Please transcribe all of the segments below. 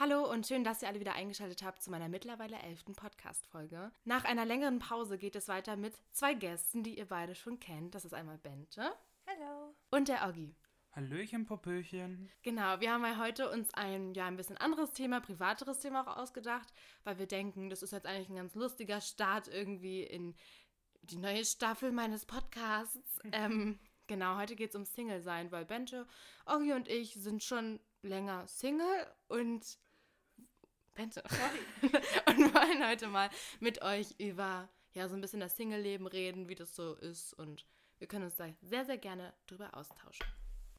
Hallo und schön, dass ihr alle wieder eingeschaltet habt zu meiner mittlerweile elften Podcast-Folge. Nach einer längeren Pause geht es weiter mit zwei Gästen, die ihr beide schon kennt. Das ist einmal Bente. Hallo. Und der Oggi. Hallöchen, Popöchen. Genau, wir haben ja heute uns ein ja ein bisschen anderes Thema, privateres Thema auch ausgedacht, weil wir denken, das ist jetzt eigentlich ein ganz lustiger Start irgendwie in die neue Staffel meines Podcasts. ähm, genau, heute geht es um Single sein, weil Bente, Oggi und ich sind schon länger Single und Bente. und wollen heute mal mit euch über ja so ein bisschen das Single-Leben reden, wie das so ist und wir können uns da sehr, sehr gerne drüber austauschen.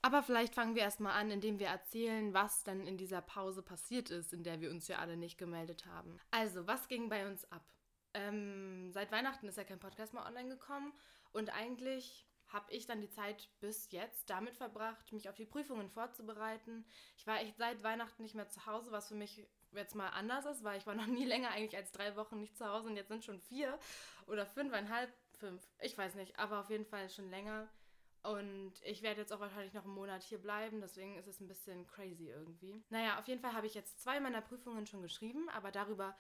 Aber vielleicht fangen wir erstmal an, indem wir erzählen, was dann in dieser Pause passiert ist, in der wir uns ja alle nicht gemeldet haben. Also, was ging bei uns ab? Ähm, seit Weihnachten ist ja kein Podcast mehr online gekommen und eigentlich habe ich dann die Zeit bis jetzt damit verbracht, mich auf die Prüfungen vorzubereiten. Ich war echt seit Weihnachten nicht mehr zu Hause, was für mich jetzt mal anders ist, weil ich war noch nie länger eigentlich als drei Wochen nicht zu Hause und jetzt sind schon vier oder fünfeinhalb, fünf, ich weiß nicht, aber auf jeden Fall schon länger. Und ich werde jetzt auch wahrscheinlich noch einen Monat hier bleiben, deswegen ist es ein bisschen crazy irgendwie. Naja, auf jeden Fall habe ich jetzt zwei meiner Prüfungen schon geschrieben, aber darüber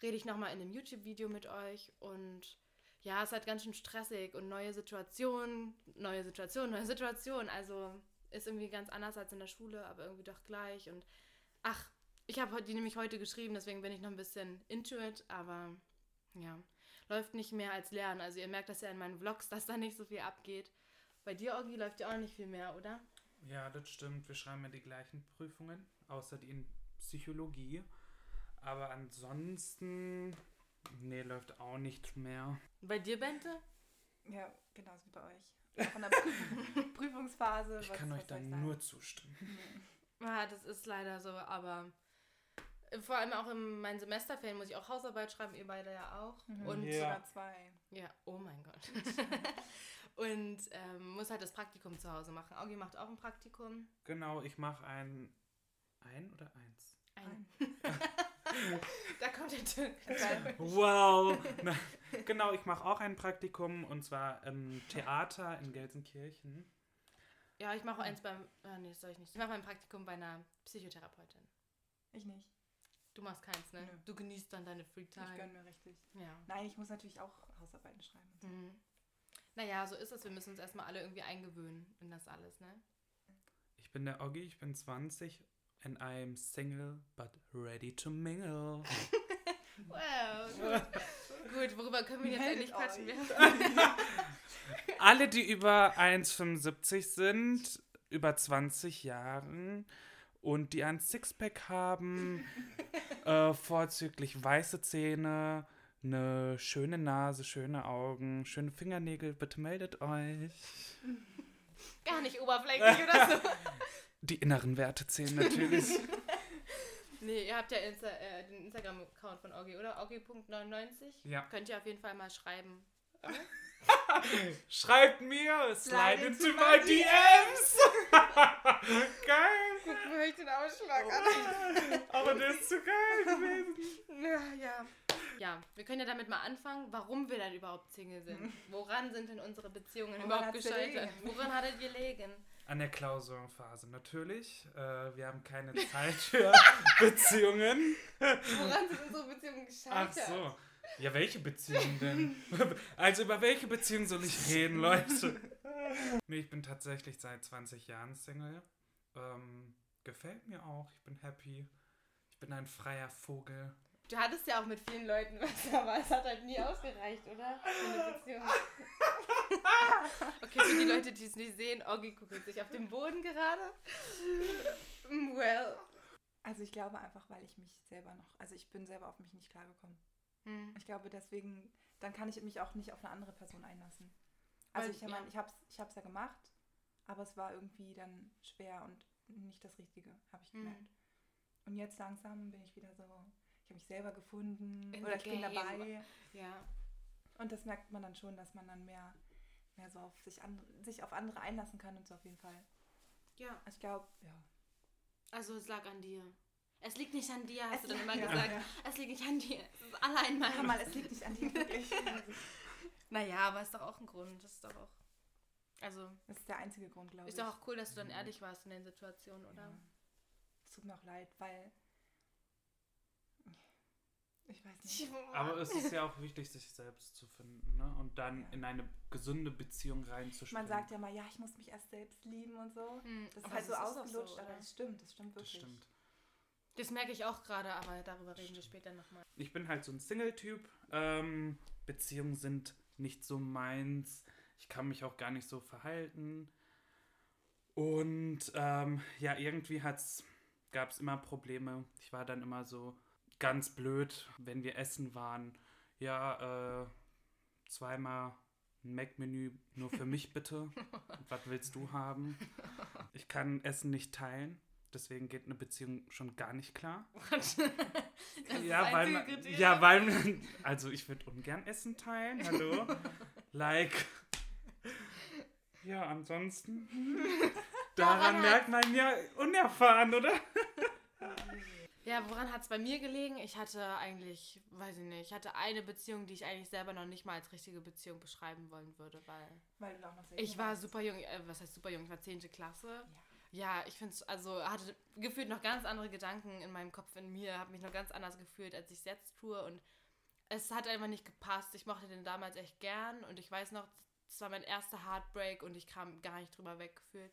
rede ich nochmal in einem YouTube-Video mit euch und ja, es ist halt ganz schön stressig und neue Situationen, neue Situationen, neue Situationen. Also ist irgendwie ganz anders als in der Schule, aber irgendwie doch gleich. Und ach, ich habe die nämlich heute geschrieben, deswegen bin ich noch ein bisschen into it, aber ja, läuft nicht mehr als Lernen. Also ihr merkt das ja in meinen Vlogs, dass da nicht so viel abgeht. Bei dir, Orgi, läuft ja auch nicht viel mehr, oder? Ja, das stimmt. Wir schreiben ja die gleichen Prüfungen, außer die in Psychologie. Aber ansonsten, nee, läuft auch nicht mehr. Bei dir, Bente? Ja, genauso wie bei euch. Von der Prüfung, Prüfungsphase. Ich was- kann euch da nur zustimmen. Ja, das ist leider so, aber vor allem auch in meinen Semesterferien muss ich auch Hausarbeit schreiben, ihr beide ja auch. Mhm. Und Ja. Sogar zwei. Ja, oh mein Gott. und ähm, muss halt das Praktikum zu Hause machen. Augi macht auch ein Praktikum. Genau, ich mache ein. Ein oder eins? Ein. da kommt der Türke. Wow! Na, genau, ich mache auch ein Praktikum und zwar im Theater in Gelsenkirchen. Ja, ich mache eins beim. Ah, nee, das soll ich nicht. Ich mache mein Praktikum bei einer Psychotherapeutin. Ich nicht. Du machst keins, ne? Nö. Du genießt dann deine Free Ich Time. gönne mir richtig. Ja. Nein, ich muss natürlich auch Hausarbeiten schreiben. und so. Mhm. Naja, so ist es. Wir müssen uns erstmal alle irgendwie eingewöhnen in das alles, ne? Ich bin der Oggi, ich bin 20 and I'm single but ready to mingle. Wow, gut. gut, worüber können wir jetzt Meldet endlich quatschen? Alle, die über 1,75 sind, über 20 Jahren und die ein Sixpack haben, äh, vorzüglich weiße Zähne, eine schöne Nase, schöne Augen, schöne Fingernägel, bitte meldet euch. Gar nicht oberflächlich oder so. Die inneren Werte zählen natürlich. Nee, ihr habt ja Insta äh, den Instagram-Account von Augi, oder? Augi.99. Ja. Könnt ihr auf jeden Fall mal schreiben. Schreibt mir, slide Slide into my DMs. geil. Guck mir euch den Ausschlag an. Aber der ist zu geil gewesen. Ja, ja. Ja, wir können ja damit mal anfangen, warum wir dann überhaupt Single sind. Woran sind denn unsere Beziehungen Woran überhaupt gescheitert? gelegen? Woran hat es gelegen? An der Klausurenphase natürlich. Äh, wir haben keine Zeit für Beziehungen. Woran sind unsere Beziehungen Ach gescheitert? so. Ja, welche Beziehung denn? Also über welche Beziehung soll ich reden, Leute? Nee, ich bin tatsächlich seit 20 Jahren Single. Ähm, gefällt mir auch. Ich bin happy. Ich bin ein freier Vogel. Du hattest ja auch mit vielen Leuten was, aber es hat halt nie ausgereicht, oder? Für eine Beziehung. Okay, für die Leute, die es nicht sehen, Oggi guckt sich auf den Boden gerade. Mm, Well. Also ich glaube einfach, weil ich mich selber noch, also ich bin selber auf mich nicht klargekommen. Hm. Ich glaube deswegen, dann kann ich mich auch nicht auf eine andere Person einlassen. Also Weil- ich, meine, ja. ich habe es ich hab's ja gemacht, aber es war irgendwie dann schwer und nicht das Richtige, habe ich Mhm. gemerkt. Und jetzt langsam bin ich wieder so, ich habe mich selber gefunden In oder ich bin dabei. Ja. Und das merkt man dann schon, dass man dann mehr, mehr so auf sich, an, sich auf andere einlassen kann und so auf jeden Fall. Ja. Ich glaube, ja. Also es lag an dir. Es liegt nicht an dir, hast Es du dann immer ja, gesagt. ja. Es liegt nicht an dir. Es ist allein mein. Hör mal, es liegt nicht an dir wirklich. Naja, aber ist doch auch ein Grund. Das ist doch auch. Also, Das ist der einzige Grund, glaube ich. ist doch auch cool, dass du dann ehrlich warst in den Situationen, oder? Ja. Es tut mir auch leid, weil Ich weiß nicht. Aber es ist ja auch wichtig, sich selbst zu finden ne? und dann Ja. in eine gesunde Beziehung reinzuspringen. Man sagt ja mal, ja, ich muss mich erst selbst lieben und so. Hm, Das ist halt so das ausgelutscht, oder? aber das stimmt, das stimmt das wirklich. stimmt. Das merke ich auch gerade, aber darüber reden wir später nochmal. Ich bin halt so ein Single-Typ. Ähm, Beziehungen sind nicht so meins. Ich kann mich auch gar nicht so verhalten. Und ähm, ja, irgendwie gab es immer Probleme. Ich war dann immer so ganz blöd, wenn wir essen waren. Ja, äh, zweimal ein Mac-Menü nur für mich bitte. Was willst du haben? Ich kann Essen nicht teilen. Deswegen geht eine Beziehung schon gar nicht klar. Ja, weil man, ja, weil man, also ich würde ungern Essen teilen, hallo. like. Ja, ansonsten. Daran Daran merkt man ja unerfahren, oder? Ja, woran hat es bei mir gelegen? Ich hatte eigentlich, weiß ich nicht, ich hatte eine Beziehung, die ich eigentlich selber noch nicht mal als richtige Beziehung beschreiben wollen würde, weil Weil du auch noch sehr ich war super jung, äh, was heißt super jung, ich war 10. Klasse. Ja, ich finde es, also hatte gefühlt noch ganz andere Gedanken in meinem Kopf, in mir, habe mich noch ganz anders gefühlt, als ich es jetzt tue und es hat einfach nicht gepasst. Ich mochte den damals echt gern und ich weiß noch, es war mein erster Heartbreak und ich kam gar nicht drüber weggefühlt.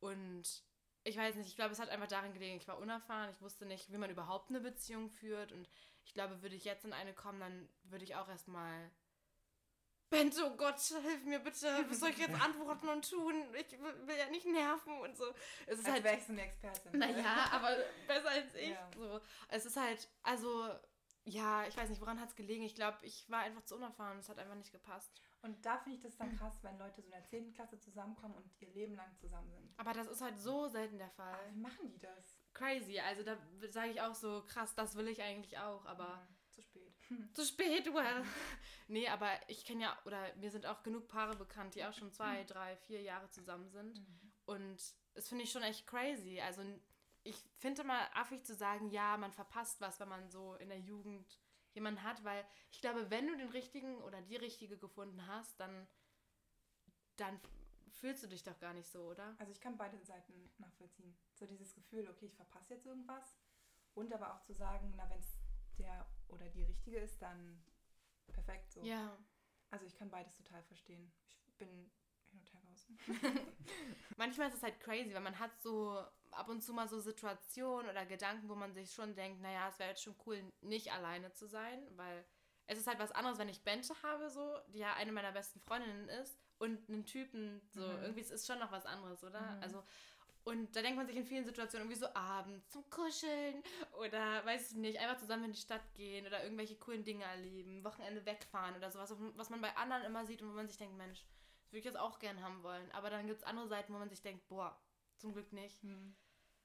Und ich weiß nicht, ich glaube, es hat einfach darin gelegen, ich war unerfahren, ich wusste nicht, wie man überhaupt eine Beziehung führt und ich glaube, würde ich jetzt in eine kommen, dann würde ich auch erstmal Bento, oh Gott, hilf mir bitte, was soll ich jetzt antworten und tun? Ich will ja nicht nerven und so. Es ist Als halt wäre ich so eine Expertin. naja, aber besser als ich. Ja. So. Es ist halt, also, ja, ich weiß nicht, woran hat es gelegen. Ich glaube, ich war einfach zu unerfahren. Es hat einfach nicht gepasst. Und da finde ich das dann krass, wenn Leute so in der 10. Klasse zusammenkommen und ihr Leben lang zusammen sind. Aber das ist halt so selten der Aber Fall. wie machen die das? Crazy. Also da sage ich auch so, krass, das will ich eigentlich auch, aber Ja, zu spät. zu spät, well. nee, aber ich kenne ja, oder mir sind auch genug Paare bekannt, die auch schon zwei, drei, vier Jahre zusammen sind. Und das finde ich schon echt crazy. Also ich finde immer affig zu sagen, ja, man verpasst was, wenn man so in der Jugend jemanden hat, weil ich glaube, wenn du den richtigen oder die richtige gefunden hast, dann, dann fühlst du dich doch gar nicht so, oder? Also ich kann beide Seiten nachvollziehen. So dieses Gefühl, okay, ich verpasse jetzt irgendwas. Und aber auch zu sagen, na, wenn es der oder die richtige ist, dann perfekt so. Ja. Also ich kann beides total verstehen. Ich bin hin und her raus. Manchmal ist es halt crazy, weil man hat so ab und zu mal so Situationen oder Gedanken, wo man sich schon denkt, naja, es wäre jetzt schon cool, nicht alleine zu sein, weil es ist halt was anderes, wenn ich Bente habe, so, die ja eine meiner besten Freundinnen ist, und einen Typen, so, Mhm. irgendwie, es ist schon noch was anderes, oder? Mhm. Also, und da denkt man sich in vielen Situationen irgendwie so abends zum Kuscheln oder, weiß ich nicht, einfach zusammen in die Stadt gehen oder irgendwelche coolen Dinge erleben, Wochenende wegfahren oder sowas, was man bei anderen immer sieht und wo man sich denkt, Mensch, das würde ich jetzt auch gern haben wollen. Aber dann gibt es andere Seiten, wo man sich denkt, boah, zum Glück nicht. Hm.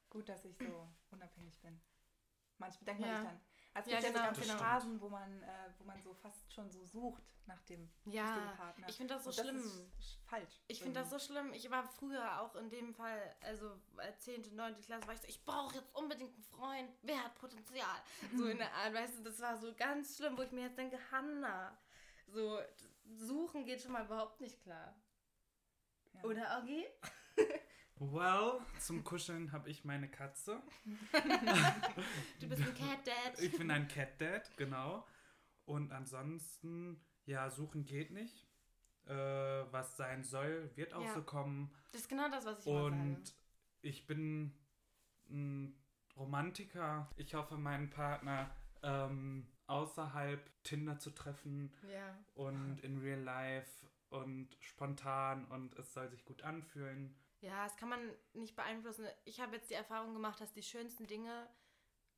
Gut, dass ich so unabhängig bin. Manchmal denkt man Ja. sich dann. Also Ja, es gibt genau. ja so Das ganz stimmt. Phasen, wo man, äh, wo man so fast schon so sucht nach dem Ja, Partner. ich finde das so Und schlimm. ist falsch. Ich finde das so schlimm. Ich war früher auch in dem Fall, also als 10., 9. Klasse, war ich so, ich brauche jetzt unbedingt einen Freund. Wer hat Potenzial? So in der Art, weißt du, das war so ganz schlimm, wo ich mir jetzt denke, Hanna, so suchen geht schon mal überhaupt nicht klar. Ja. Oder, Augi? Well, zum Kuscheln habe ich meine Katze. Du bist ein Cat Dad. Ich bin ein Cat Dad, genau. Und ansonsten, ja, suchen geht nicht. Äh, was sein soll, wird auch Ja. so kommen. Das ist genau das, was ich Und ich bin ein Romantiker. Ich hoffe, meinen Partner ähm, außerhalb Tinder zu treffen Ja. und in real life und spontan und es soll sich gut anfühlen. Ja, das kann man nicht beeinflussen. Ich habe jetzt die Erfahrung gemacht, dass die schönsten Dinge,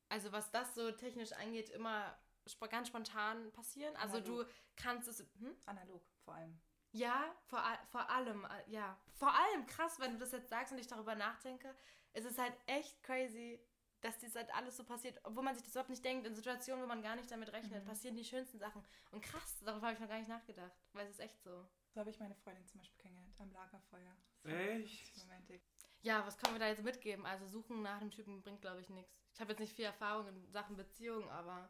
also was das so technisch angeht, immer sp ganz spontan passieren. Also Analog. du kannst es. Hm? Analog vor allem. Ja, vor, vor allem, äh, ja. Vor allem krass, wenn du das jetzt sagst und ich darüber nachdenke. Es ist halt echt crazy, dass das halt alles so passiert, obwohl man sich das überhaupt nicht denkt. In Situationen, wo man gar nicht damit rechnet, Mhm. passieren die schönsten Sachen. Und krass, darüber habe ich noch gar nicht nachgedacht, weil es ist echt so. So habe ich meine Freundin zum Beispiel kennengelernt, am Lagerfeuer. Das Echt? richtig Romantik. Ja, was können wir da jetzt mitgeben? Also suchen nach dem Typen bringt, glaube ich, nichts. Ich habe jetzt nicht viel Erfahrung in Sachen Beziehung, aber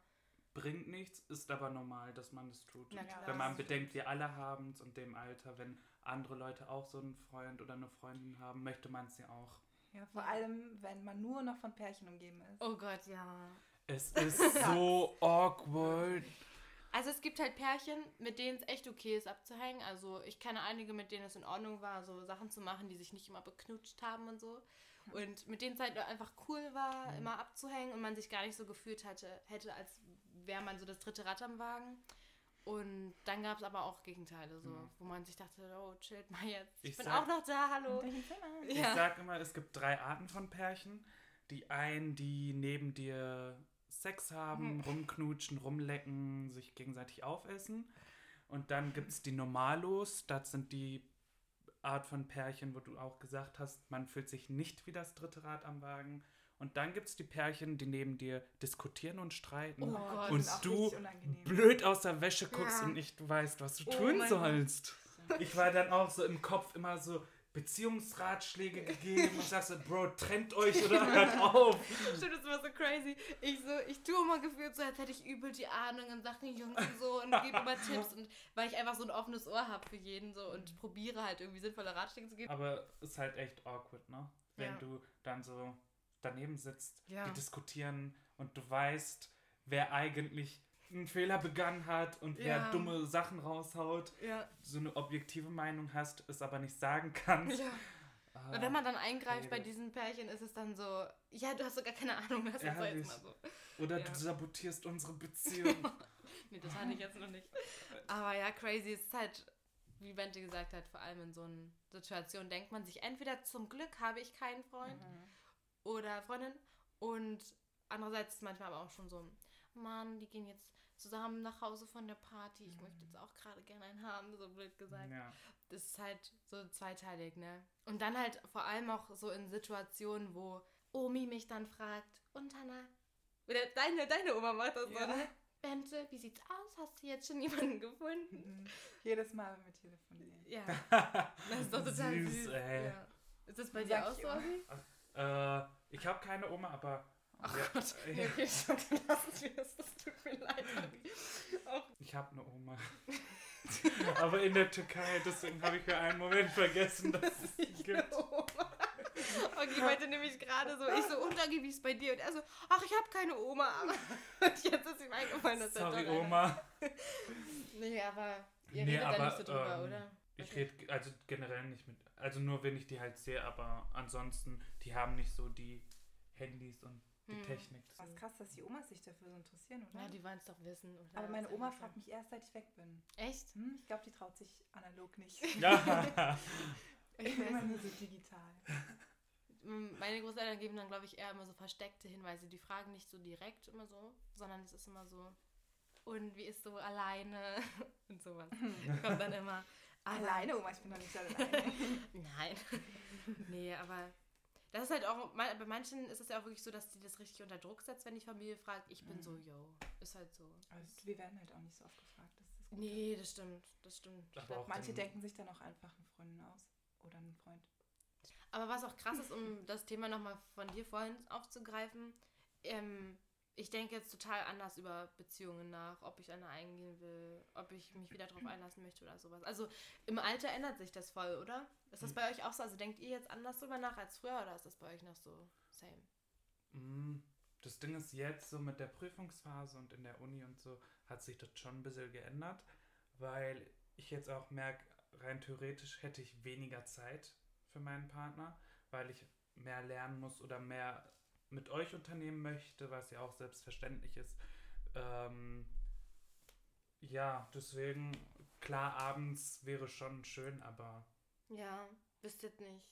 Bringt nichts, ist aber normal, dass man es tut. Klar. Wenn man das bedenkt, wir alle haben es und dem Alter, wenn andere Leute auch so einen Freund oder eine Freundin haben, möchte man es ja auch. Ja, vor Ja. allem, wenn man nur noch von Pärchen umgeben ist. oh Gott, ja. Es ist so awkward. Also es gibt halt Pärchen, mit denen es echt okay ist abzuhängen. Also ich kenne einige, mit denen es in Ordnung war, so Sachen zu machen, die sich nicht immer beknutscht haben und so. Und mit denen es halt einfach cool war, immer abzuhängen und man sich gar nicht so gefühlt hatte, hätte, als wäre man so das dritte Rad am Wagen. Und dann gab es aber auch Gegenteile, so, Mhm. wo man sich dachte, oh, chillt mal jetzt. Ich, Ich bin sag- auch noch da, hallo. Ich Ja. sag immer, es gibt drei Arten von Pärchen. Die einen, die neben dir Sex haben, Mhm. rumknutschen, rumlecken, sich gegenseitig aufessen. Und dann gibt es die Normalos. Das sind die Art von Pärchen, wo du auch gesagt hast, man fühlt sich nicht wie das dritte Rad am Wagen. Und dann gibt es die Pärchen, die neben dir diskutieren und streiten. Oh Gott. und du blöd aus der Wäsche guckst Ja. und nicht weißt, was du Oh tun mein Gott. sollst. Ich war dann auch so im Kopf immer so Beziehungsratschläge gegeben und sagst so, Bro, trennt euch oder hört auf. Stimmt, das war so crazy. Ich so, ich tue immer gefühlt so, als hätte ich übel die Ahnung in Sachen Jungs und so und gebe immer Tipps und weil ich einfach so ein offenes Ohr habe für jeden so und probiere halt irgendwie sinnvolle Ratschläge zu geben. Aber ist halt echt awkward, ne? Wenn Ja. du dann so daneben sitzt, Ja. die diskutieren und du weißt, wer eigentlich einen Fehler begangen hat und wer Ja. dumme Sachen raushaut, Ja. so eine objektive Meinung hast, es aber nicht sagen kannst. ja. Ah, Und wenn man dann eingreift bei Rede. diesen Pärchen, ist es dann so, ja, du hast sogar keine Ahnung, doch Ehrlich. jetzt mal so. Oder Ja. du sabotierst unsere Beziehung. Nee, das hatte ich jetzt noch nicht. Aber ja, crazy. Es ist halt, wie Bente gesagt hat, vor allem in so einer Situation denkt man sich entweder zum Glück habe ich keinen Freund Mhm. oder Freundin und andererseits ist manchmal aber auch schon so, Mann, die gehen jetzt zusammen nach Hause von der Party. Ich möchte jetzt auch gerade gerne einen haben, so blöd gesagt. ja. Das ist halt so zweiteilig, ne? Und dann halt vor allem auch so in Situationen, wo Omi mich dann fragt, und Hannah, oder deine, deine Oma macht das Ja. so, ne? Bente, wie sieht's aus? Hast du jetzt schon jemanden gefunden? Mhm. Jedes Mal, wenn wir telefonieren. Ja, das ist doch total süß. Süß, ey. Ja. Ist das bei dir auch so. Omi? Äh, ich habe keine Oma, aber. Ach ja, Gott, ja, okay, schon, dann lassen wir das. Das tut mir leid. Auch Ich habe eine Oma. aber in der Türkei, deswegen habe ich für einen Moment vergessen, dass es die eine gibt. Oma. Okay, meinte nämlich gerade so, ich so, und wie ist bei dir? Und er so, ach, ich habe keine Oma. Und jetzt ist ihm eingefallen, dass er Sorry, Oma. Nee, aber ihr Nee, redet da aber, nicht so drüber, ähm, oder? Ich Okay. rede also generell nicht mit. Also nur wenn ich die halt sehe, aber ansonsten, die haben nicht so die Handys und die Hm. Technik. Was krass, dass die Omas sich dafür so interessieren, oder? Ja, die wollen es doch wissen. Oder? Aber meine Oma fragt mich erst, seit ich weg bin. Echt? Hm, ich glaube, die traut sich analog nicht. Ja. Ich bin immer nur so digital. Meine Großeltern geben dann, glaube ich, eher immer so versteckte Hinweise. Die fragen nicht so direkt immer so, sondern es ist immer so, und wie ist so alleine? Und sowas. Kommt dann immer. Alleine, Oma, ich bin doch nicht alleine. Nein. nee, aber das ist halt auch, bei manchen ist es ja auch wirklich so, dass die das richtig unter Druck setzt, wenn die Familie fragt. Ich bin Mhm. so, yo, ist halt so. Also, wir werden halt auch nicht so oft gefragt. Das ist Gute. Nee, das stimmt, das stimmt. Glaub, Manche denken sich dann auch einfach eine Freundin aus. Oder einen Freund. Aber was auch krass ist, um das Thema nochmal von dir vorhin aufzugreifen, ähm, ich denke jetzt total anders über Beziehungen nach, ob ich eine eingehen will, ob ich mich wieder darauf einlassen möchte oder sowas. Also im Alter ändert sich das voll, oder? Ist das bei euch auch so? Also denkt ihr jetzt anders drüber nach als früher oder ist das bei euch noch so same? Mm, Das Ding ist jetzt so mit der Prüfungsphase und in der Uni und so hat sich das schon ein bisschen geändert, weil ich jetzt auch merke, rein theoretisch hätte ich weniger Zeit für meinen Partner, weil ich mehr lernen muss oder mehr mit euch unternehmen möchte, was ja auch selbstverständlich ist. Ähm, ja, deswegen, klar, abends wäre schon schön, aber Ja, wisst ihr nicht.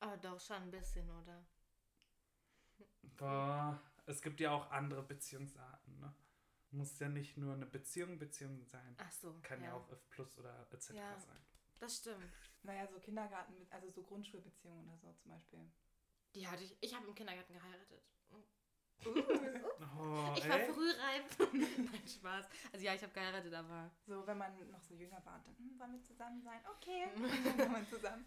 Aber doch schon ein bisschen, oder? Boah, es gibt ja auch andere Beziehungsarten, ne? Muss ja nicht nur eine Beziehung Beziehung sein. Ach so. Kann ja, auch F plus oder etc. Ja. sein. Das stimmt. Naja, so Kindergarten, also so Grundschulbeziehungen oder so zum Beispiel. Die hatte ich. Ich habe im Kindergarten geheiratet. Oh, Ich war ey. frühreif. Nein, Spaß. Also ja, ich habe geheiratet, aber. So, wenn man noch so jünger war, dann hm, wollen wir zusammen sein? Okay. Dann war man zusammen.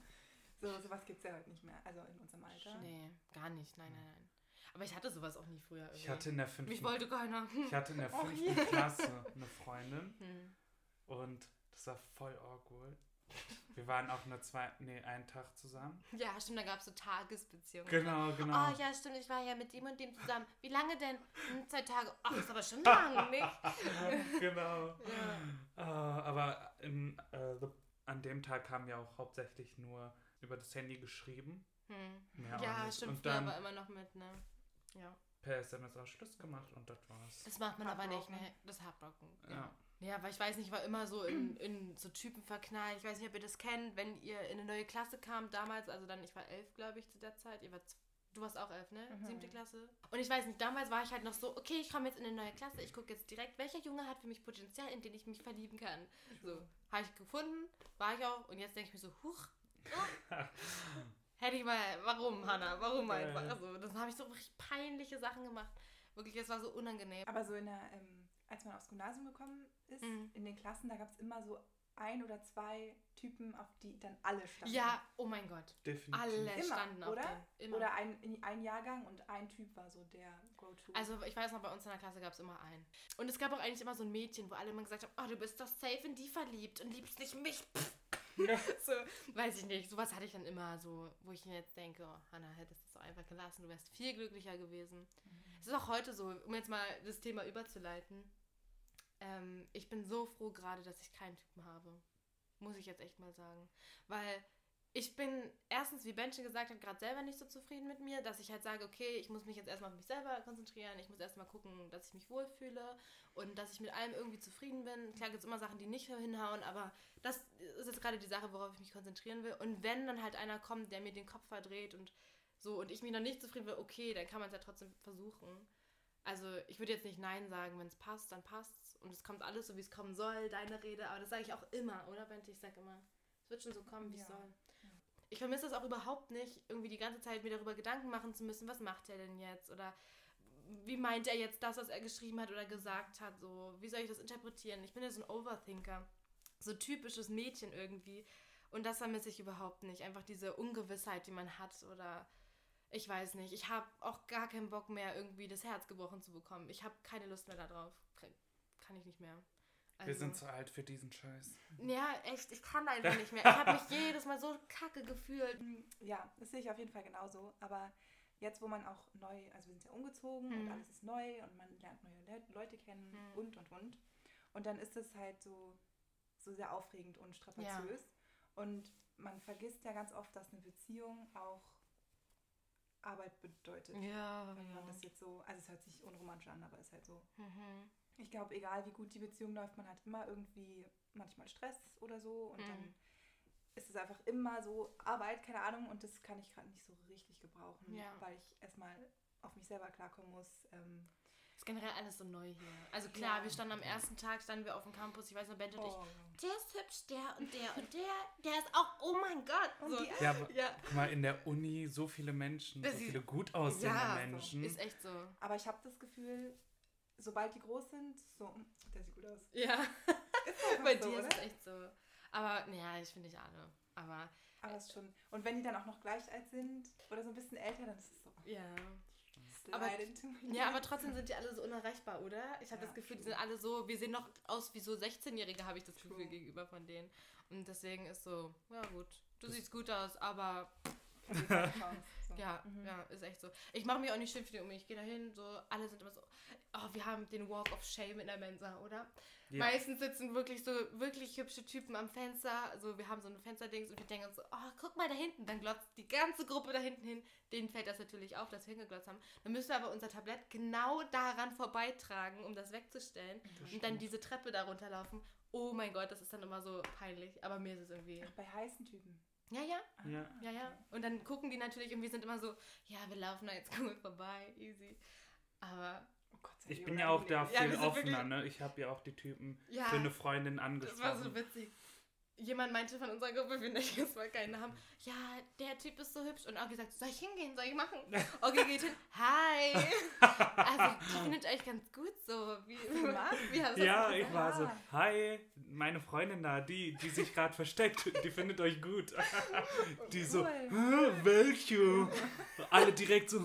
So, sowas gibt es ja heute nicht mehr. Also in unserem Alter. Nee, gar nicht. Nein, nein, nein. Aber ich hatte sowas auch nie früher. Ich irgendwie. hatte in der Mich fünften, wollte keiner. ich hatte in der Oh, fünften Klasse eine Freundin Hm. und das war voll awkward. Wir waren auch nur zwei, nee, einen Tag zusammen. Ja, stimmt, da gab es so Tagesbeziehungen. Genau, genau. Oh ja, stimmt, ich war ja mit dem und dem zusammen. Wie lange denn? Hm, zwei Tage. Ach, ist aber schon lang, nicht? genau. Ja. Ah, aber im, äh, the, an dem Tag haben wir auch hauptsächlich nur über das Handy geschrieben. Hm. Mehr Ja, stimmt, Und dann aber immer noch mit, ne? Ja. per SMS auch Schluss gemacht und das war's. Das macht man aber nicht mehr. Das Heartbroken. Ja. Ja. Ja, weil ich weiß nicht, ich war immer so in, in so Typen verknallt. Ich weiß nicht, ob ihr das kennt, wenn ihr in eine neue Klasse kamt damals, also dann, ich war elf, glaube ich, zu der Zeit. Ihr war Du warst auch elf, ne? Mhm. Siebte Klasse. Und ich weiß nicht, damals war ich halt noch so, okay, ich komme jetzt in eine neue Klasse, ich gucke jetzt direkt, welcher Junge hat für mich Potenzial, in den ich mich verlieben kann. So, habe ich gefunden, war ich auch, und jetzt denke ich mir so, huch, oh. hätte ich mal, warum, Hannah, warum einfach? Also, das habe ich so richtig peinliche Sachen gemacht. Wirklich, es war so unangenehm. Aber so in der, ähm, als man aufs Gymnasium gekommen ist, Mhm. in den Klassen, da gab es immer so ein oder zwei Typen, auf die dann alle standen. Ja, oh mein Gott. Definitiv. Alle Immer, standen auf oder? den. Immer. Oder ein, in- ein Jahrgang und ein Typ war so der Go-To. Also ich weiß noch, bei uns in der Klasse gab es immer einen. Und es gab auch eigentlich immer so ein Mädchen, wo alle immer gesagt haben, oh, du bist doch safe in die verliebt und liebst nicht mich. Ja. so, weiß ich nicht. Sowas hatte ich dann immer so, wo ich mir jetzt denke, oh, Hannah, hättest du es so einfach gelassen, du wärst viel glücklicher gewesen. Es ist auch heute so, um jetzt mal das Thema überzuleiten. Ähm, ich bin so froh gerade, dass ich keinen Typen habe. Muss ich jetzt echt mal sagen. Weil ich bin erstens, wie Ben schon gesagt hat, gerade selber nicht so zufrieden mit mir, dass ich halt sage, okay, ich muss mich jetzt erstmal auf mich selber konzentrieren, ich muss erstmal gucken, dass ich mich wohlfühle und dass ich mit allem irgendwie zufrieden bin. Klar gibt es immer Sachen, die nicht hinhauen, aber das ist jetzt gerade die Sache, worauf ich mich konzentrieren will. Und wenn dann halt einer kommt, der mir den Kopf verdreht und so und ich mich noch nicht zufrieden bin, okay, dann kann man es ja trotzdem versuchen. Also ich würde jetzt nicht Nein sagen, wenn es passt, dann passt's. Und es kommt alles so, wie es kommen soll, deine Rede. Aber das sage ich auch immer, oder Bente? Ich sage immer, es wird schon so kommen, wie es Ja. soll. Ich vermisse es auch überhaupt nicht, irgendwie die ganze Zeit mir darüber Gedanken machen zu müssen, was macht er denn jetzt? Oder wie meint er jetzt das, was er geschrieben hat oder gesagt hat? So, wie soll ich das interpretieren? Ich bin ja so ein Overthinker. So typisches Mädchen irgendwie. Und das vermisse ich überhaupt nicht. Einfach diese Ungewissheit, die man hat oder ich weiß nicht. Ich habe auch gar keinen Bock mehr, irgendwie das Herz gebrochen zu bekommen. Ich habe keine Lust mehr darauf. Kann- Kann ich nicht mehr. Wir Also- sind zu alt für diesen Scheiß. Ja, echt, ich kann einfach nicht mehr. Ich habe mich jedes Mal so kacke gefühlt. Mm, Ja, das sehe ich auf jeden Fall genauso. Aber jetzt, wo man auch neu, also wir sind ja umgezogen und Mhm. alles ist neu und man lernt neue Le Leute kennen Mhm. und und und. Und dann ist es halt so, so sehr aufregend und strapaziös. Und man vergisst ja ganz oft, dass eine Beziehung auch Arbeit bedeutet. Ja, Wenn man das jetzt so, also es hört sich unromantisch an, aber es ist halt so. Mhm. Ich glaube, egal wie gut die Beziehung läuft, man hat immer irgendwie manchmal Stress oder so und Mhm. dann ist es einfach immer so Arbeit, keine Ahnung, und das kann ich gerade nicht so richtig gebrauchen, Ja. weil ich erstmal auf mich selber klarkommen muss. Ähm, Ist generell alles so neu hier. Also klar, Ja. wir standen am ersten Tag, standen wir auf dem Campus, ich weiß noch, Bente und oh. ich, der ist hübsch, der und der und der, der ist auch, oh mein Gott. So. die Ja, ja, guck mal, in der Uni so viele Menschen, so Das ist- viele gut aussehende Ja, Menschen. ist echt so. Aber ich habe das Gefühl, sobald die groß sind, so, "Mm, der sieht gut aus. Ja, Einfach bei so, dir ist oder? es echt so. Aber, naja, ich finde nicht alle. Aber, Aber es ist schon. Und wenn die dann auch noch gleich alt sind oder so ein bisschen älter, dann ist es so. ja. Aber-. Ja, aber trotzdem sind die alle so unerreichbar, oder? Ich habe Ja, das Gefühl, die true. sind alle so, wir sehen noch aus wie so 16-Jährige, habe ich das Gefühl True. gegenüber von denen. Und deswegen ist so, ja gut, du siehst gut aus, aber Ja, Mhm. ja, ist echt so. Ich mache mir auch nicht schön für die um. Ich gehe da hin, so, alle sind immer so, oh, wir haben den Walk of Shame in der Mensa, oder? Ja. Meistens sitzen wirklich so wirklich hübsche Typen am Fenster. Also wir haben so ein Fensterdings und wir denken uns so, oh, guck mal da hinten. Dann glotzt die ganze Gruppe da hinten hin. Denen fällt das natürlich auf, dass wir hingeglotzt haben. Dann müssen wir aber unser Tablett genau daran vorbeitragen, um das wegzustellen. und dann diese Treppe da runterlaufen. Oh mein Gott, das ist dann immer so peinlich. Aber mir ist es irgendwie. Ach, bei heißen Typen. Ja, ja, Ja. ja, ja. Und dann gucken die natürlich und wir sind immer so, ja, wir laufen da jetzt cool vorbei, easy. Aber Oh Gott, sei Ich die bin ja auch da. Ja, viel sind offener, ne? Ich habe ja auch die Typen Ja. für eine Freundin Das war angesprochen. so witzig. Jemand meinte von unserer Gruppe, wir nennen jetzt mal keinen Namen, ja, der Typ ist so hübsch. Und Augi sagt, soll ich hingehen, soll ich machen? Augi geht hin, hi. Also, die findet euch ganz gut so. Wie, Was? wie hast ja, das ich gesagt? war so, hi, meine Freundin da, die, die sich gerade versteckt, die findet euch gut. Die so, Cool. "Hä, welche? Alle direkt so,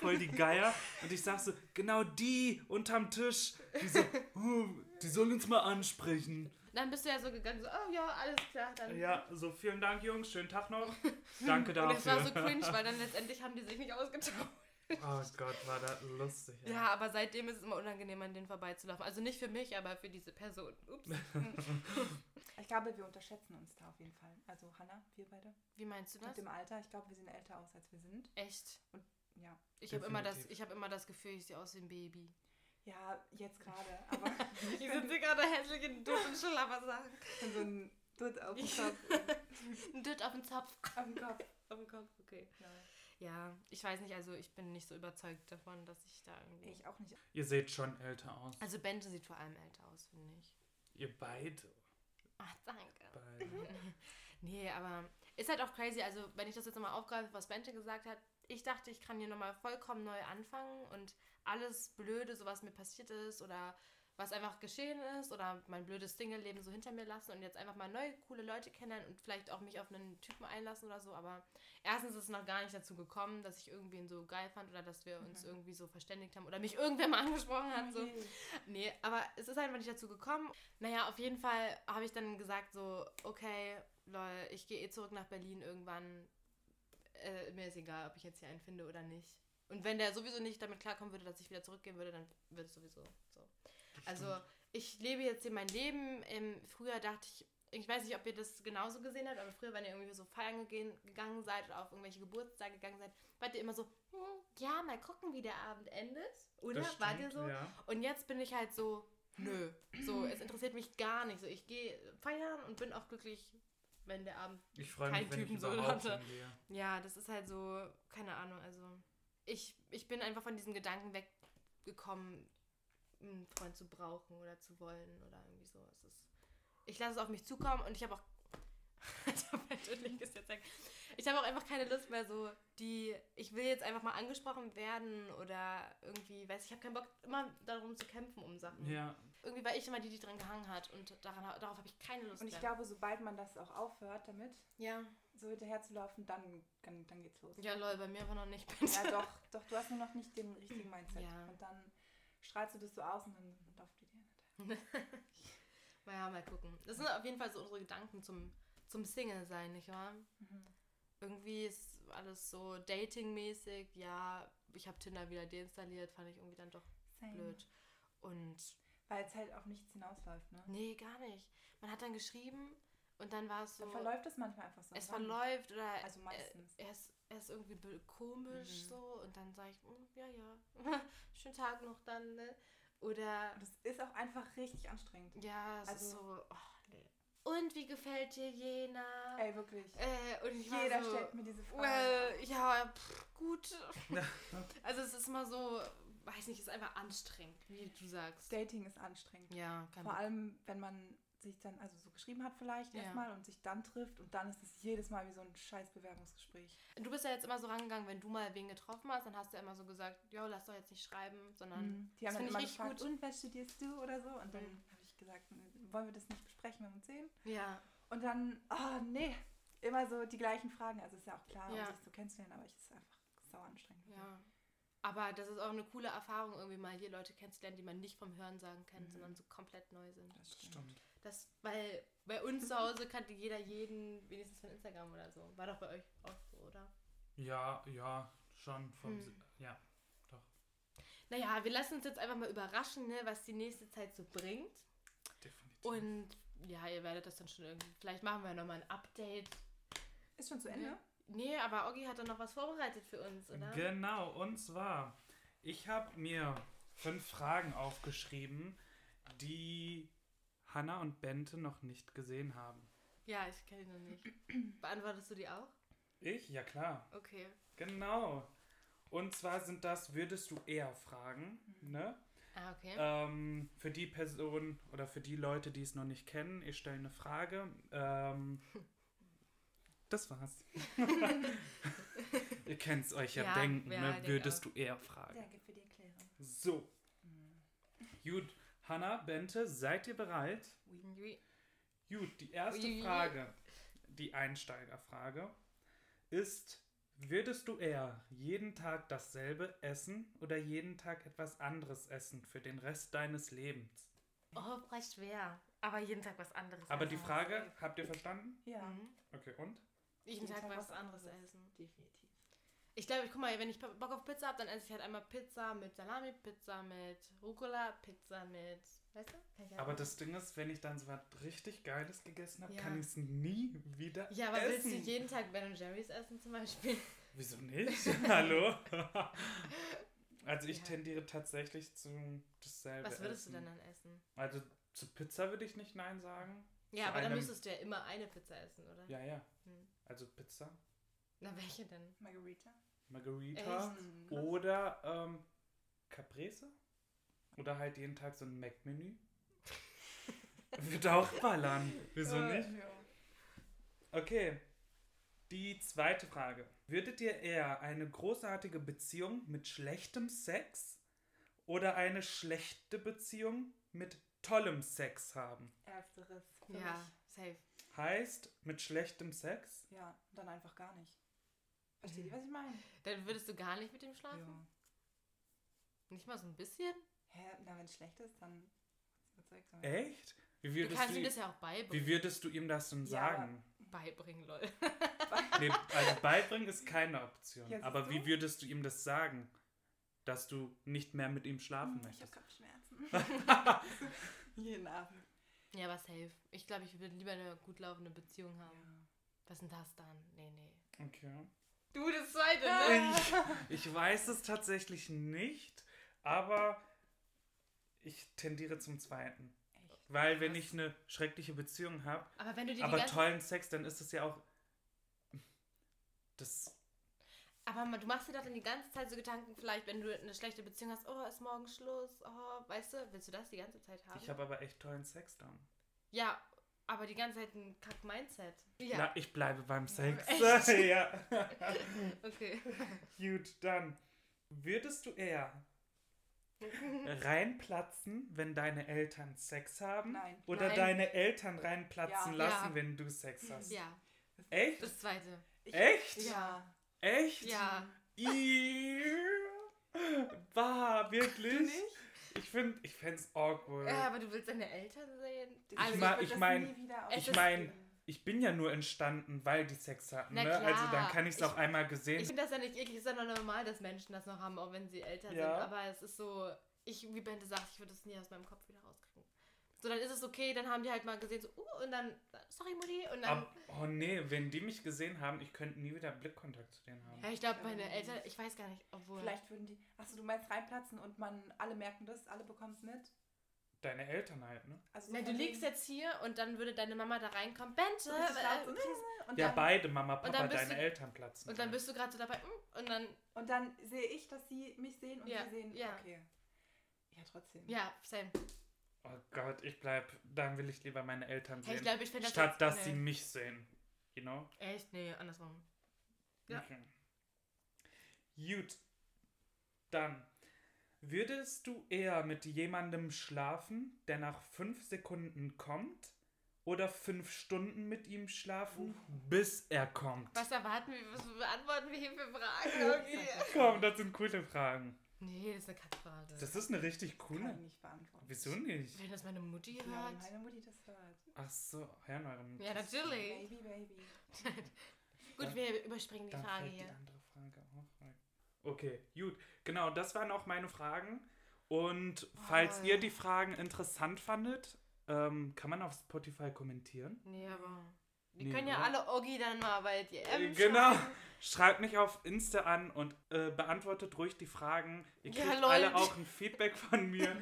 voll die Geier. Und ich sag so, genau die unterm Tisch, die so, "Huh, die soll uns mal ansprechen. Dann bist du ja so gegangen, so, oh ja, alles klar. Dann. Ja, so vielen Dank, Jungs, schönen Tag noch. Danke Und dafür. es war so cringe, weil dann letztendlich haben die sich nicht ausgetauscht. Oh Gott, war das lustig. Ja, aber seitdem ist es immer unangenehm, an denen vorbeizulaufen. Also nicht für mich, aber für diese Person. Ups. Ich glaube, wir unterschätzen uns da auf jeden Fall. Also Hannah, wir beide. Wie meinst du das? Mit dem Alter. Ich glaube, wir sehen älter aus, als wir sind. Echt? Ja. Ich habe immer, das- ich hab immer das Gefühl, ich sehe aus wie ein Baby. Ja, jetzt gerade. Aber Ich sitze gerade hässlich in Dutt und Schlappersachen. Und so ein Dutt auf dem Kopf. Ein Dutt auf dem Zopf. auf dem Kopf. Auf dem Kopf, okay. Ja. Ja, ich weiß nicht, also ich bin nicht so überzeugt davon, dass ich da irgendwie... Ich auch nicht. Ihr seht schon älter aus. Also Bente sieht vor allem älter aus, finde ich. Ihr beide. Ach, danke. beide. Nee, aber ist halt auch crazy. Also, wenn ich das jetzt nochmal aufgreife, was Bente gesagt hat, ich dachte, ich kann hier nochmal vollkommen neu anfangen und alles Blöde, so was mir passiert ist oder was einfach geschehen ist oder mein blödes Single-Leben so hinter mir lassen und jetzt einfach mal neue, coole Leute kennenlernen und vielleicht auch mich auf einen Typen einlassen oder so. Aber erstens ist es noch gar nicht dazu gekommen, dass ich irgendwen so geil fand oder dass wir uns irgendwie so verständigt haben oder mich irgendwer mal angesprochen hat. So. Nee, aber es ist einfach nicht dazu gekommen. Naja, auf jeden Fall habe ich dann gesagt so, okay, lol, ich gehe eh zurück nach Berlin irgendwann. Äh, mir ist egal, ob ich jetzt hier einen finde oder nicht. Und wenn der sowieso nicht damit klarkommen würde, dass ich wieder zurückgehen würde, dann wird es sowieso so. Also ich lebe jetzt hier mein Leben. Ähm, früher dachte ich, ich weiß nicht, ob ihr das genauso gesehen habt, aber früher, wenn ihr irgendwie so feiern gegangen seid oder auf irgendwelche Geburtstage gegangen seid, wart ihr immer so, hm, ja, mal gucken, wie der Abend endet. Oder? Das Wart ihr so? Ja. Und jetzt bin ich halt so, nö. So, es interessiert mich gar nicht. So, ich gehe feiern und bin auch glücklich, wenn der Abend. Ich freue Kein mich, wenn Typen so hatte. Ja, das ist halt so, keine Ahnung, also. Ich, ich bin einfach von diesem Gedanken weggekommen, einen Freund zu brauchen oder zu wollen oder irgendwie so. Es ist, ich lasse es auf mich zukommen und ich habe auch. Weg. Ich habe auch einfach keine Lust mehr so, die, ich will jetzt einfach mal angesprochen werden oder irgendwie, weiß ich, ich habe keinen Bock, immer darum zu kämpfen um Sachen. Ja, Irgendwie war ich immer die, die dran gehangen hat und daran, darauf habe ich keine Lust Und ich mehr. glaube, sobald man das auch aufhört damit, ja, so hinterher zu laufen, dann, dann, dann geht's los. ja, lol, bei mir aber noch nicht. Ja, doch, doch, du hast nur noch nicht den richtigen Mindset. Ja. Und dann strahlst du das so aus und dann läuft die dir nicht. Naja, mal gucken. Das sind auf jeden Fall so unsere Gedanken zum, zum Single-Sein, nicht wahr? Mhm. Irgendwie ist alles so datingmäßig. Ja, ich habe Tinder wieder deinstalliert, fand ich irgendwie dann doch Same. blöd. Und Weil es halt auf nichts hinausläuft, ne? nee, gar nicht. Man hat dann geschrieben und dann war es so. Dann verläuft es manchmal einfach so. es verläuft oder Also meistens. Äh, er, ist, er ist irgendwie komisch Mhm. so und dann sage ich, "Mm, ja, ja, schönen Tag noch dann, ne? Oder Und das ist auch einfach richtig anstrengend. ja, es ist Also- so, oh, nee. Und wie gefällt dir jener? Ey, wirklich. Äh, und Jeder so, stellt mir diese Frage. well, ja, pff, gut. also es ist immer so, weiß nicht, es ist einfach anstrengend, wie du sagst. Dating ist anstrengend. Ja, kein Vor allem, wenn man sich dann, also so geschrieben hat vielleicht Ja. erstmal und sich dann trifft und dann ist es jedes Mal wie so ein scheiß Bewerbungsgespräch. Du bist ja jetzt immer so rangegangen, wenn du mal wen getroffen hast, dann hast du ja immer so gesagt, jo, lass doch jetzt nicht schreiben, sondern Mhm. Die das haben dann find immer ich gefragt, gut. und was studierst du oder so? Und dann Mhm. habe ich gesagt, wollen wir das nicht besprechen, wenn wir uns sehen? ja, Und dann, oh nee, immer so die gleichen Fragen. Also ist ja auch klar, Ja. um sich so kennenzulernen, aber es ist einfach sau anstrengend. ja. Aber das ist auch eine coole Erfahrung, irgendwie mal hier Leute kennenzulernen, die man nicht vom Hörensagen kennt, Mhm. sondern so komplett neu sind. Das stimmt. Das, weil bei uns zu Hause kannte jeder jeden, wenigstens von Instagram oder so. War doch bei euch auch so, oder? Ja, ja, schon vom. Hm. Ja, doch. Naja, wir lassen uns jetzt einfach mal überraschen, ne, was die nächste Zeit so bringt. Definitiv. Und ja, ihr werdet das dann schon irgendwie. Vielleicht machen wir nochmal ein Update. Ist schon zu Ende? Nee, aber Oggi hat dann noch was vorbereitet für uns, oder? Genau, und zwar, ich habe mir fünf Fragen aufgeschrieben, die Hannah und Bente noch nicht gesehen haben. ja, ich kenne ihn noch nicht. Beantwortest du die auch? Ich? Ja, klar. Okay. Genau. Und zwar sind das, würdest du eher fragen, ne? Ah, okay. Ähm, für die Person oder für die Leute, die es noch nicht kennen, ich stelle eine Frage. Ähm, das war's. Ihr kennt es euch ja, Ja, denken, ja, ne? Würdest auch. du eher fragen? Danke für die Erklärung. So. Gut, Hanna, Bente, seid ihr bereit? Ui. Gut, die erste Ui. Frage, die Einsteigerfrage, ist, würdest du eher jeden Tag dasselbe essen oder jeden Tag etwas anderes essen für den Rest deines Lebens? Oh, voll schwer. Aber jeden Tag was anderes. Aber essen. die Frage, habt ihr verstanden? Ja, Mhm. Okay, und? Jeden Tag was anderes essen. Definitiv. Ich glaube, guck mal, wenn ich Bock auf Pizza habe, dann esse ich halt einmal Pizza mit Salami, Pizza mit Rucola, Pizza mit. Weißt du? Kann ich halt Aber das Ding ist, wenn ich dann so was richtig Geiles gegessen habe, Ja. kann ich es nie wieder Ja, aber willst essen. du jeden Tag Ben Jerry's essen zum Beispiel? Wieso nicht? Hallo? also ich Ja. tendiere tatsächlich zu dasselbe Was würdest essen. du denn dann essen? Also zu Pizza würde ich nicht Nein sagen. Ja, Zu aber dann einem- müsstest du ja immer eine Pizza essen, oder? Ja, ja. Hm. Also Pizza, Na, welche denn? Margarita? Margarita Echt? Oder ähm, Caprese. Oder halt jeden Tag so ein Mac-Menü. Wird auch ballern. Wieso nicht? Okay. Die zweite Frage. Würdet ihr eher eine großartige Beziehung mit schlechtem Sex oder eine schlechte Beziehung mit tollem Sex haben? Ersteres. für Ja, mich. safe. Heißt, mit schlechtem Sex? Ja, dann einfach gar nicht. Versteht ihr, was ich meine? Dann würdest du gar nicht mit ihm schlafen? Nicht mal so ein bisschen? Hä, na, wenn es schlecht ist, dann ich? Echt? Wie Du würdest kannst du, ihm das ja auch beibringen. wie würdest du ihm das denn Ja, sagen? beibringen, lol. Nee, also beibringen ist keine Option. Ja, Aber du? wie würdest du ihm das sagen? Dass du nicht mehr mit ihm schlafen Hm, Ich habe möchtest? Kopfschmerzen. Jeden Abend. Ja, aber safe. Ich glaube, ich würde lieber eine gut laufende Beziehung haben. Ja. Was denn das dann? Nee, nee. Okay. Du, das zweite, ne? Ich, ich weiß es tatsächlich nicht, aber ich tendiere zum zweiten. Echt. Weil wenn ich eine schreckliche Beziehung habe, Aber wenn du dir aber tollen Sex, dann ist es ja auch das Aber du machst dir doch dann die ganze Zeit so Gedanken, vielleicht, wenn du eine schlechte Beziehung hast, oh, ist morgen Schluss, oh, weißt du, willst du das die ganze Zeit haben? ich habe aber echt tollen Sex dann. ja, aber die ganze Zeit ein Kack-Mindset. Ja. Ja, ich bleibe beim Sex. Echt? ja. okay. Gut, dann würdest du eher reinplatzen, wenn deine Eltern Sex haben? Nein. Oder Nein. deine Eltern reinplatzen Ja. lassen, Ja. wenn du Sex hast? Ja, Echt? das zweite. Ich, Echt? Ja. Echt? Ja. Bah, wirklich? nicht? Ich finde, ich fände es awkward. Ja, aber du willst deine Eltern sehen? Ich Also, ich das mein- es ich meine, ich bin ja nur entstanden, weil die Sex hatten. Na Ne? klar. Also dann kann ich es Ich- auch einmal gesehen. Ich finde das ja nicht eklig, es ist ja noch normal, dass Menschen das noch haben, auch wenn sie älter Ja. sind. Aber es ist so, ich, wie Bente sagt, ich würde das nie aus meinem Kopf wieder rauskriegen. So, dann ist es okay, dann haben die halt mal gesehen, so, uh, und dann, sorry Mutti, und dann. Aber, oh nee, wenn die mich gesehen haben, ich könnte nie wieder Blickkontakt zu denen haben. ja, ich glaube, meine Eltern, ich weiß gar nicht, obwohl. Vielleicht würden die. Achso, du meinst reinplatzen und man alle merken das, alle bekommen es mit. Deine Eltern halt, ne? Also so Nein, du liegst jetzt hier und dann würde deine Mama da reinkommen, Bente, richtig laut so, äh, und Ja, dann, beide, Mama, und Papa, deine du- Eltern platzen. und dann rein. bist du gerade so dabei, mm, und dann, und dann sehe ich, dass sie mich sehen und Ja, sie sehen, ja. okay. Ja, trotzdem. ja, same. Oh Gott, ich bleib, dann will ich lieber meine Eltern Hey, ich sehen. glaube, ich das statt dass sie mich sehen. You know? Echt? Nee, andersrum. Ja. Okay. Gut. Dann. Würdest du eher mit jemandem schlafen, der nach fünf Sekunden kommt? Oder fünf Stunden mit ihm schlafen, bis er kommt? Was erwarten wir, was beantworten wir hier für Fragen? Okay. Komm, das sind coole Fragen. Nee, das ist eine Kackfrage. Das ist eine richtig Kann ich coole. nicht beantworten. Wieso nicht? Wenn das meine Mutti Ja, hört. meine Mutti das hört. Ach so, ja, nein. Ja, natürlich. Baby, baby. Gut, Dann- wir überspringen die Dann Frage fällt die hier. andere Frage auch. Okay, gut. Genau, das waren auch meine Fragen. Und falls Oh, ihr ja. die Fragen interessant fandet, ähm, kann man auf Spotify kommentieren. Nee, aber. Die Nee, können ja oder? alle Oggi dann mal bei DM genau. schreiben. Schreibt mich auf Insta an und äh, beantwortet ruhig die Fragen. Ihr Ja, kriegt lol. alle auch ein Feedback von mir.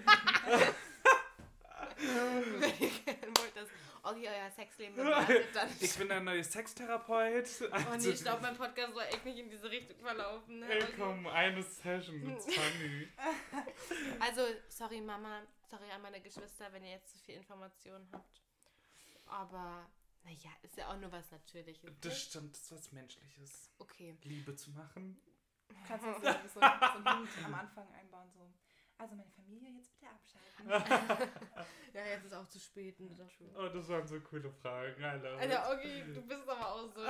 Wenn ihr gerne wollt, dass Oggi euer Sexleben bewertet, dann. ich bin der neue Sextherapeut. Oh nee, Also, ich glaube, mein Podcast soll echt nicht in diese Richtung verlaufen. Ne? Ey, Oggi. komm, eine Session, it's funny. Also, sorry Mama, sorry an meine Geschwister, wenn ihr jetzt zu viel Informationen habt. Aber, naja, ist ja auch nur was Natürliches. Das ne? stimmt, das ist was Menschliches. Okay. Liebe zu machen. Kannst du so, so, so einen Hint am Anfang einbauen, so. Also meine Familie, jetzt bitte abschalten. Ja, jetzt ist auch zu spät. Ne. Oh, das waren so coole Fragen. Alter, Oggi, du bist aber auch so.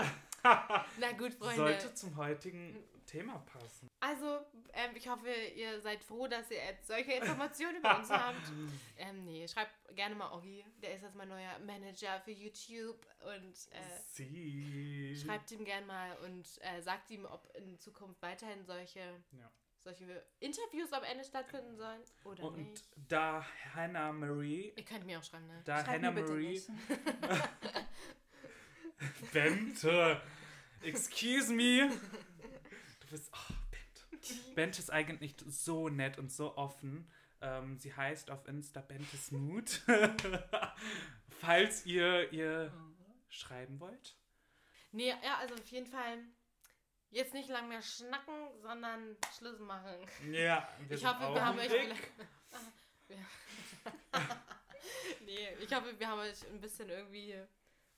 Na gut, Freunde. Sollte zum heutigen Thema passen. Also, ähm, ich hoffe, ihr seid froh, dass ihr jetzt solche Informationen über uns habt. Ähm, nee, schreibt gerne mal Oggi. Der ist jetzt mein neuer Manager für YouTube. Und äh, Sie. schreibt ihm gerne mal und äh, sagt ihm, ob in Zukunft weiterhin solche, Ja. solche Interviews am Ende stattfinden sollen oder Und nicht. da Hannah Marie, Ihr könnt mir auch schreiben, ne? da Schreib Hannah mir bitte Marie, nicht. Bente, excuse me. Du bist, oh, Bente. Bente ist eigentlich so nett und so offen. Ähm, sie heißt auf Insta Bente Smoot. Falls ihr ihr schreiben wollt. Nee, ja, also auf jeden Fall jetzt nicht lang mehr schnacken, sondern Schluss machen. Ja, wir Ich hoffe, wir haben euch nee, ich hoffe, wir haben euch ein bisschen irgendwie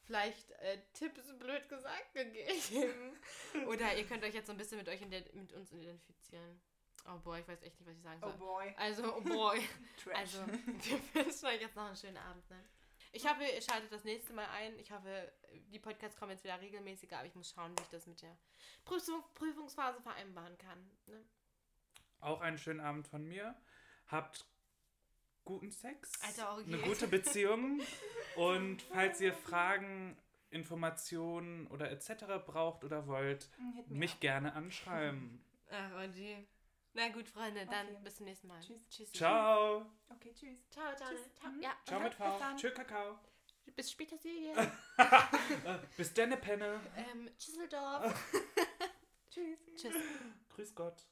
vielleicht äh, Tipps, blöd gesagt, gegeben. Oder ihr könnt euch jetzt so ein bisschen mit euch ident- mit uns identifizieren. Oh boy, ich weiß echt nicht, was ich sagen Oh soll. boy. Also, oh boy. Trash. Also, wir wünschen euch jetzt noch einen schönen Abend. Ne? Ich hoffe, ihr schaltet das nächste Mal ein. Ich hoffe, die Podcasts kommen jetzt wieder regelmäßiger, aber ich muss schauen, wie ich das mit der Prüfung, Prüfungsphase vereinbaren kann. Ne? Auch einen schönen Abend von mir. Habt guten Sex, Alter, Orgie. eine gute Beziehung und falls ihr Fragen, Informationen oder etc. braucht oder wollt, Hm, mich up. gerne anschreiben. Ach, und die. Na gut, Freunde, dann Okay. bis zum nächsten Mal. Tschüss. Tschüss. Ciao. Okay, tschüss. Ciao, ciao. Tschüss. ciao. Mhm. Ja, Ciao mit V. dann. Tschö, Kakao. bis später, Silje. Bis denne Penne. ähm, Düsseldorf. Tschüss. Tschüss. Grüß Gott.